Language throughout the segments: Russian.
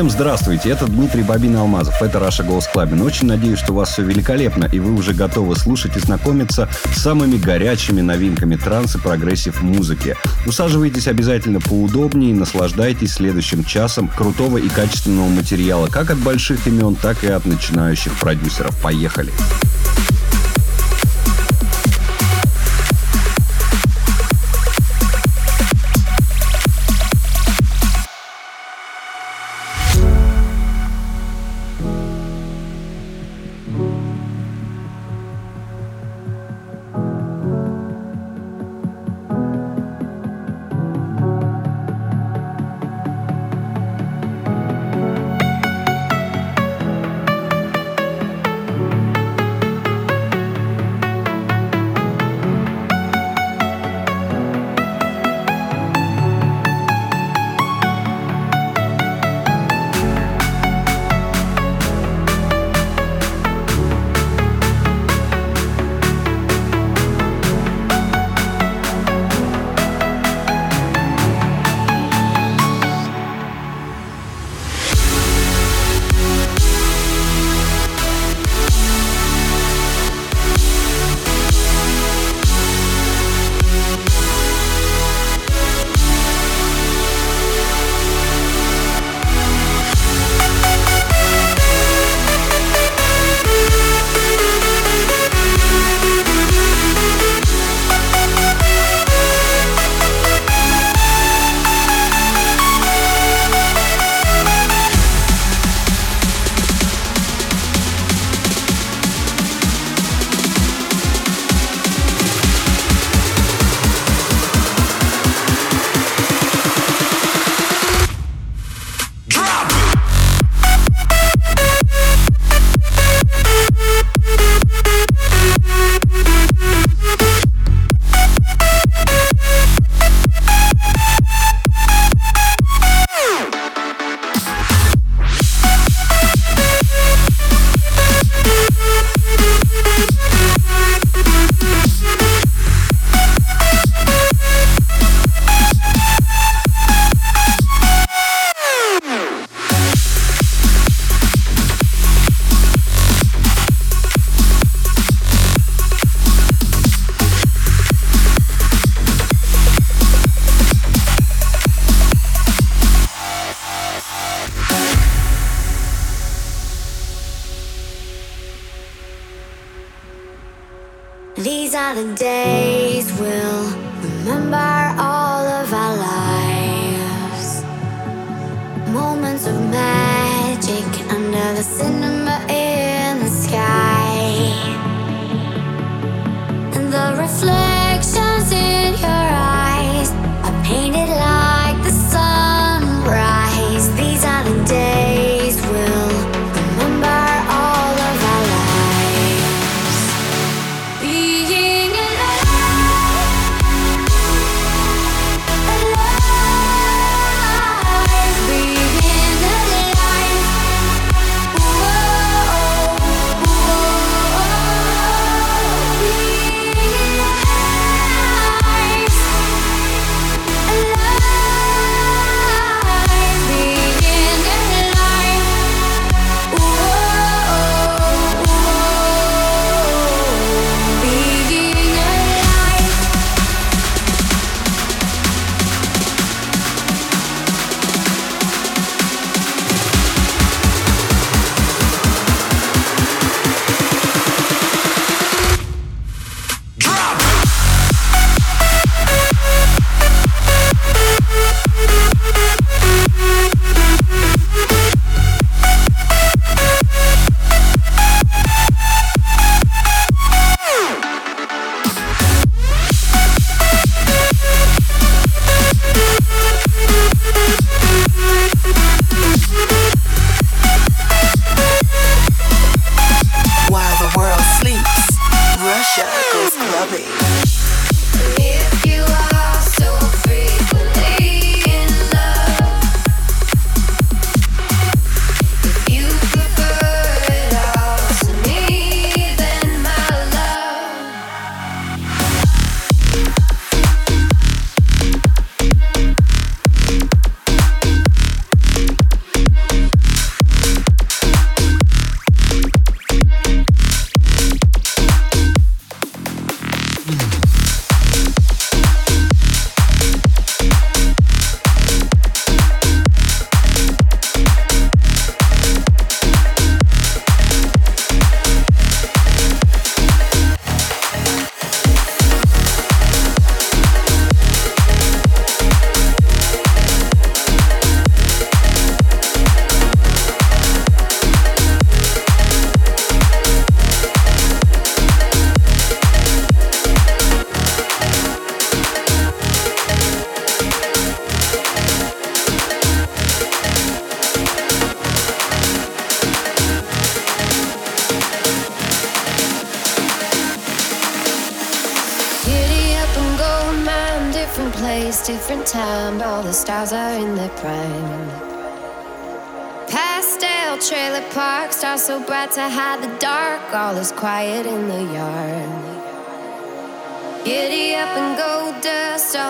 Всем здравствуйте, это Дмитрий Bobina Алмазов, это Russia Goes Clubbing. Очень надеюсь, что у вас все великолепно, и вы уже готовы слушать и знакомиться с самыми горячими новинками транс и прогрессив музыки. Усаживайтесь обязательно поудобнее и наслаждайтесь следующим часом крутого и качественного материала, как от больших имен, так и от начинающих продюсеров. Поехали! Поехали!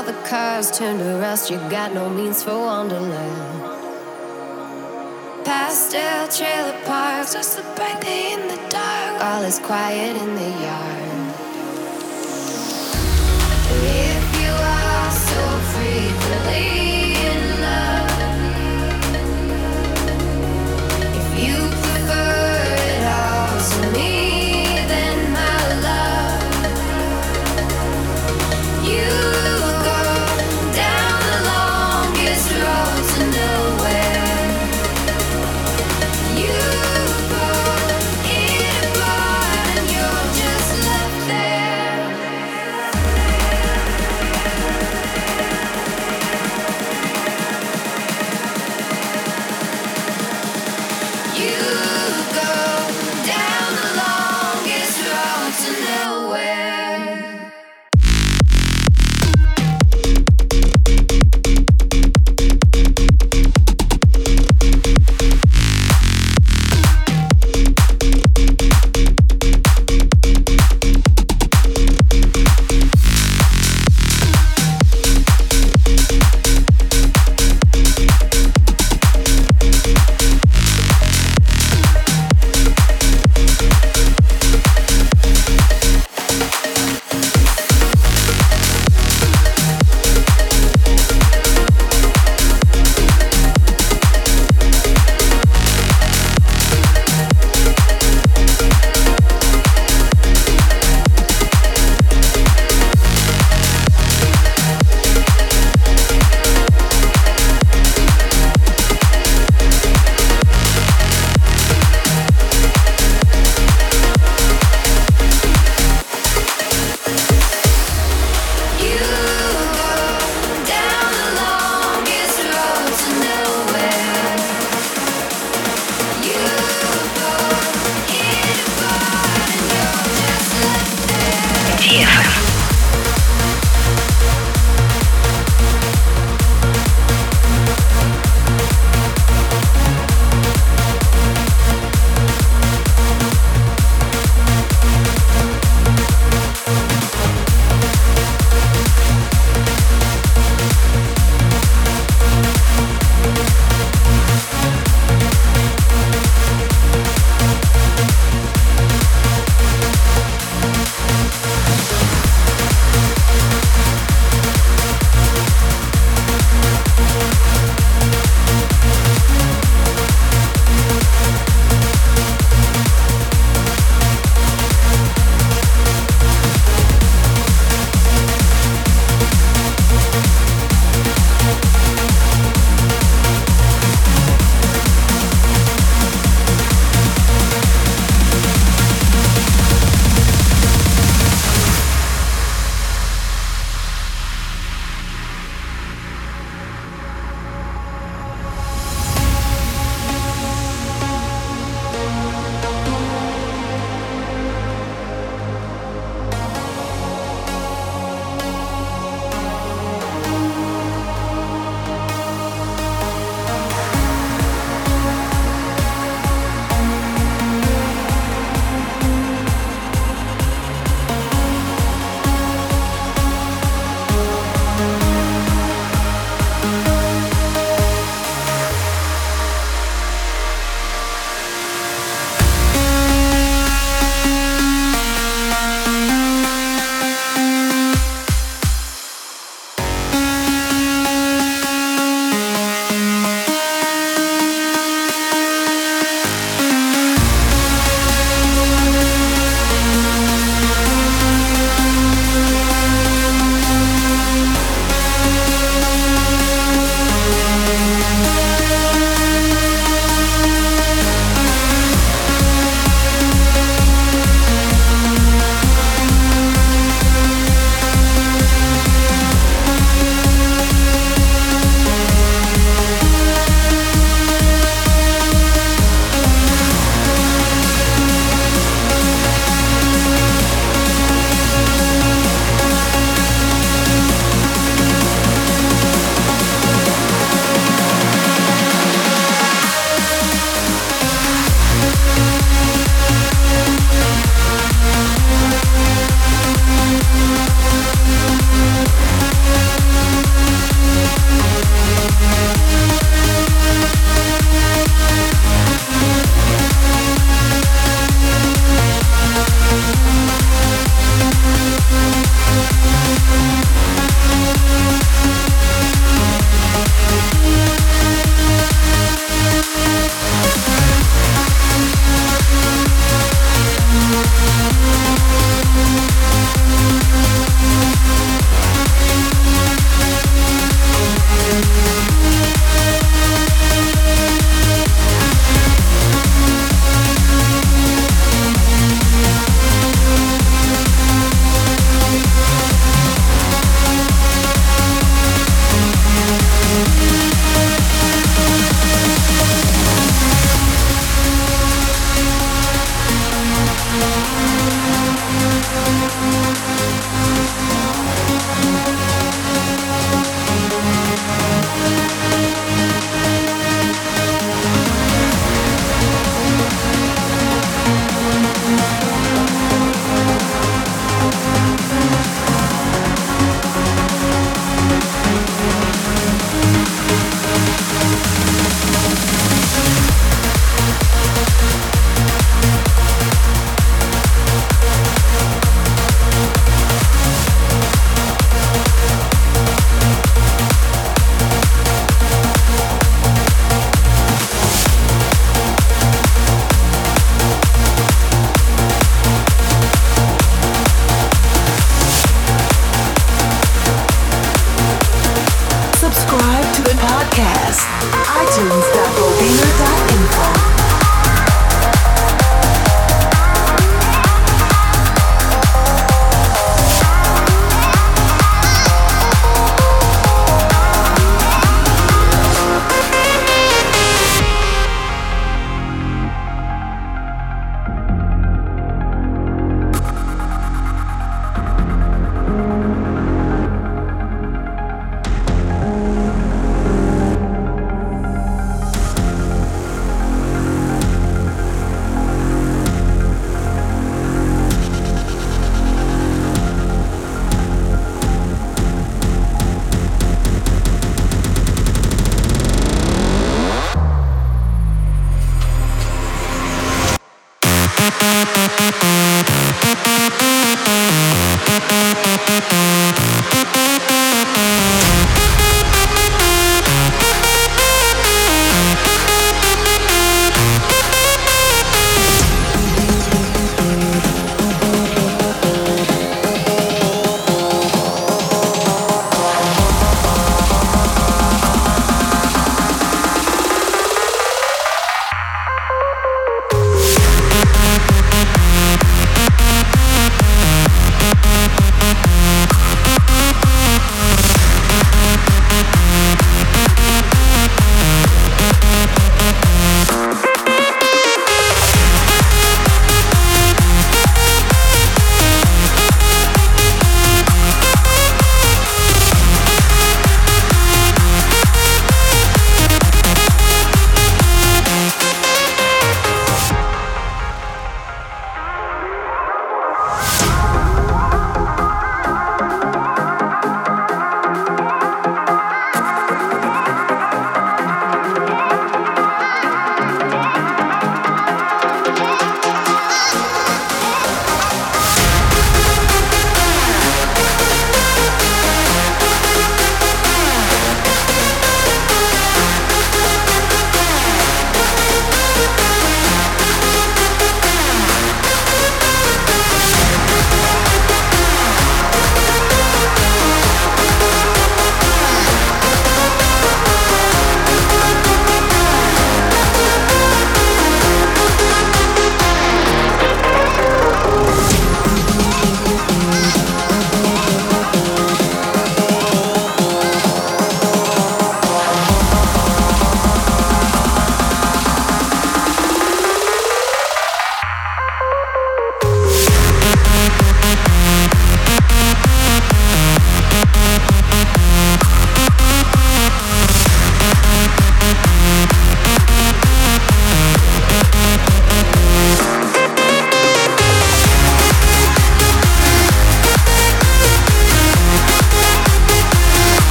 all the cars turn to rust, you got no means for wonderland. Pastel trailer parks are the baby in the dark. All is quiet in the yard.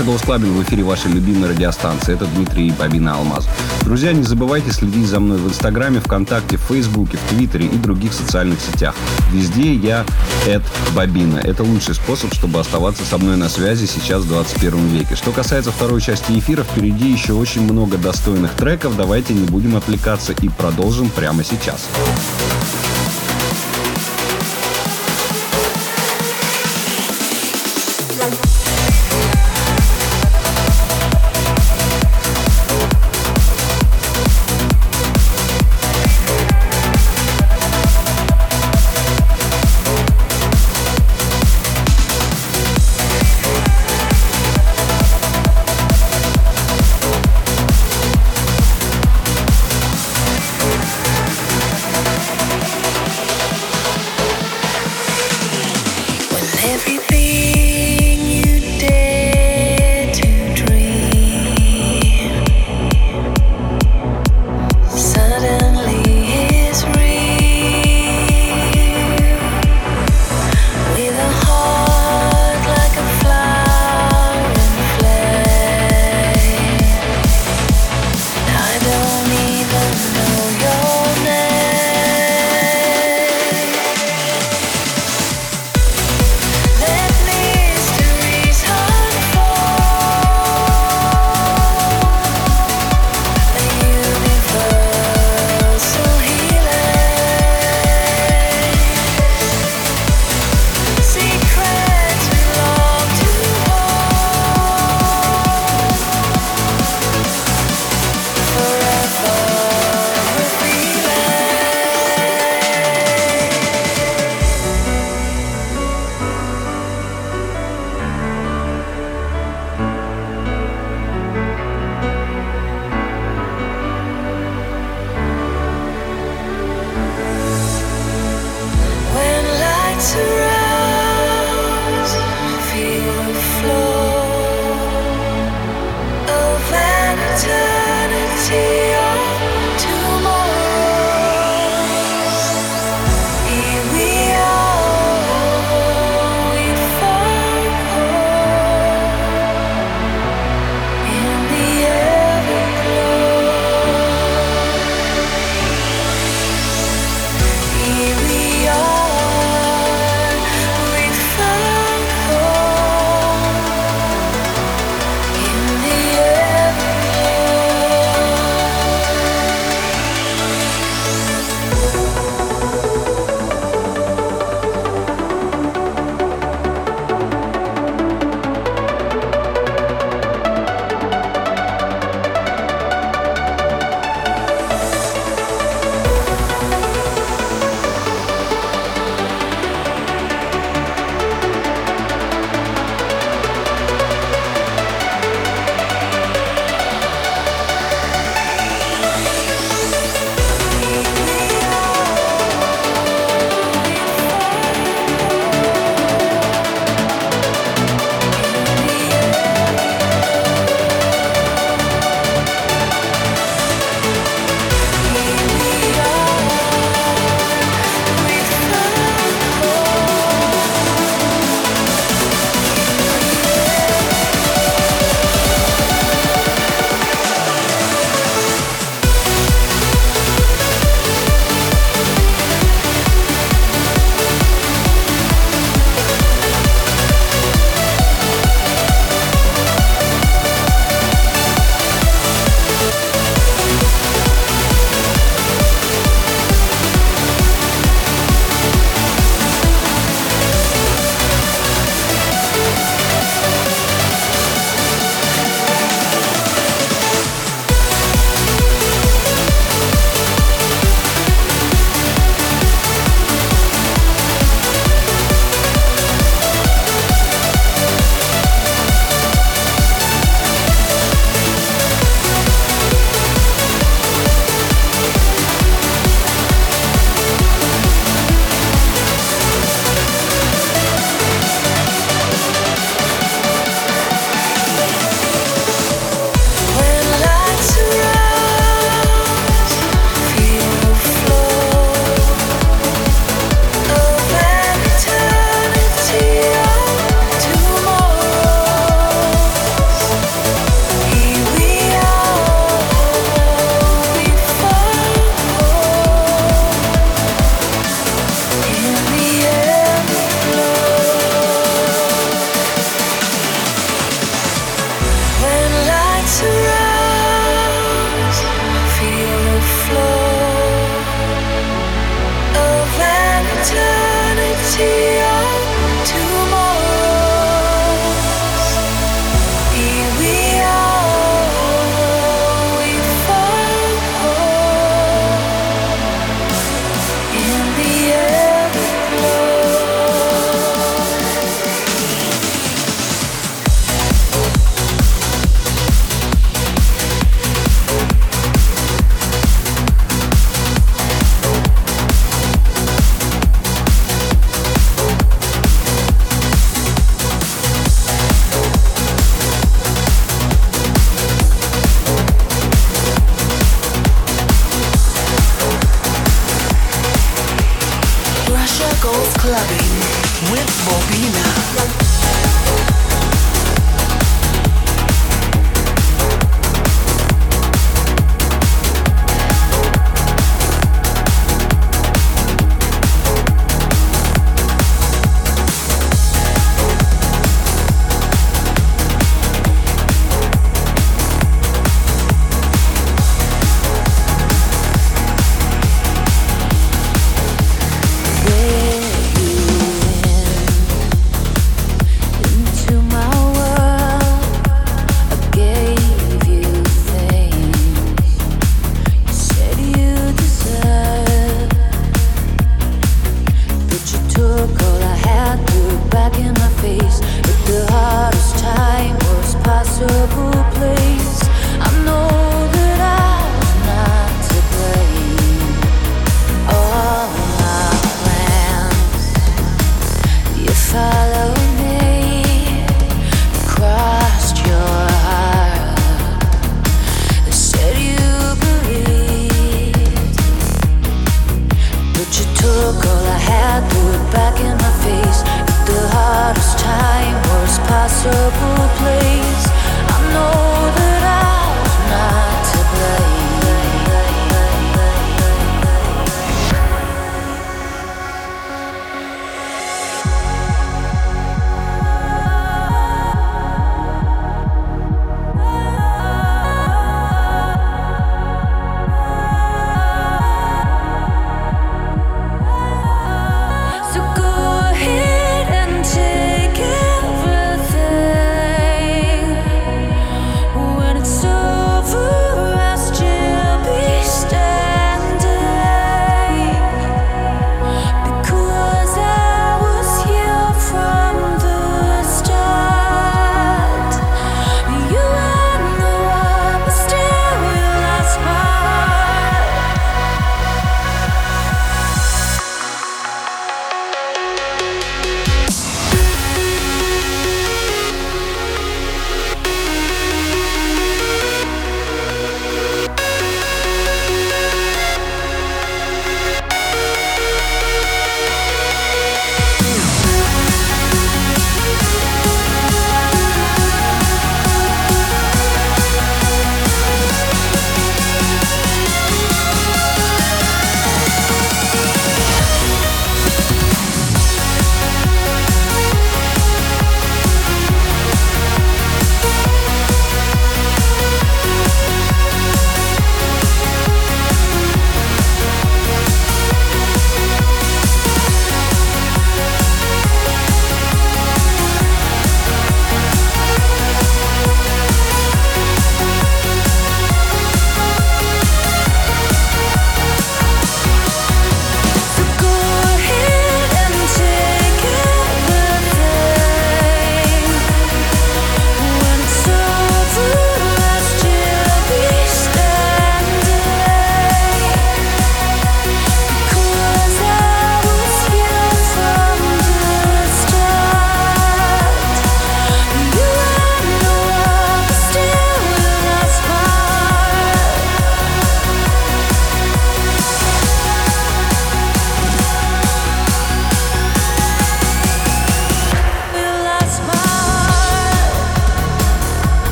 Russia Goes Clubbing в эфире вашей любимой радиостанции. Это Дмитрий Bobina Алмазов. Друзья, не забывайте следить за мной в Инстаграме, ВКонтакте, в Фейсбуке, в Твиттере и других социальных сетях. Везде я at Bobina. Это лучший способ, чтобы оставаться со мной на связи сейчас в 21 веке. Что касается второй части эфира, впереди еще очень много достойных треков. Давайте не будем отвлекаться и продолжим прямо сейчас.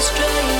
strange.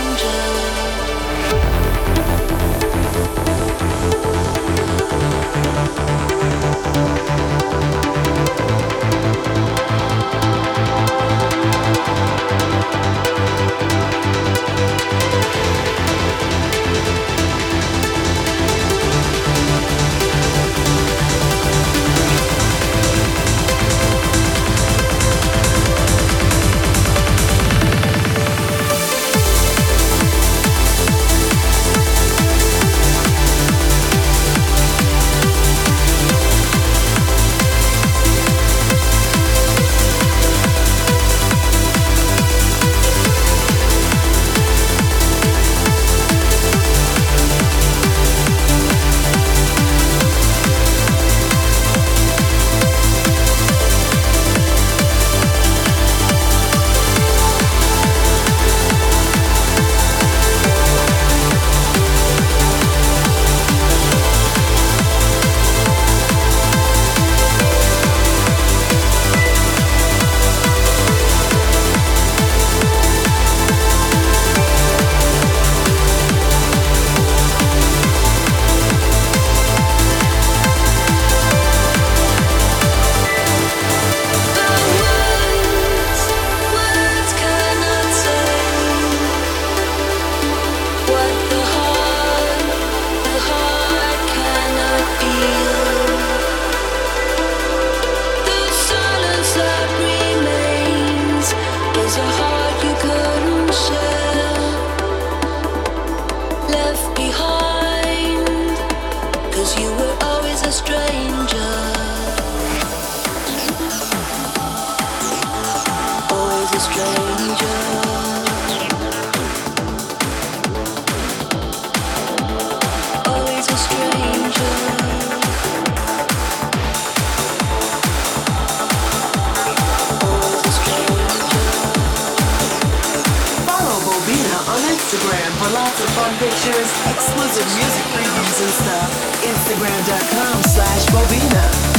You were always a stranger. Instagram.com slash Bobina.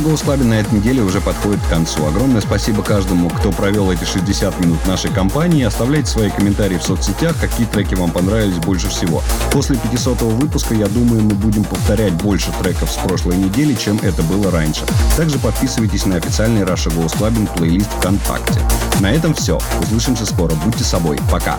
Голос Club на этой неделе уже подходит к концу. Огромное спасибо каждому, кто провел эти 60 минут нашей компании. Оставляйте свои комментарии в соцсетях, какие треки вам понравились больше всего. После 500 выпуска, я думаю, мы будем повторять больше треков с прошлой недели, чем это было раньше. Также подписывайтесь на официальный Раша Голос Clubbing плейлист ВКонтакте. На этом все. Услышимся скоро. Будьте собой. Пока.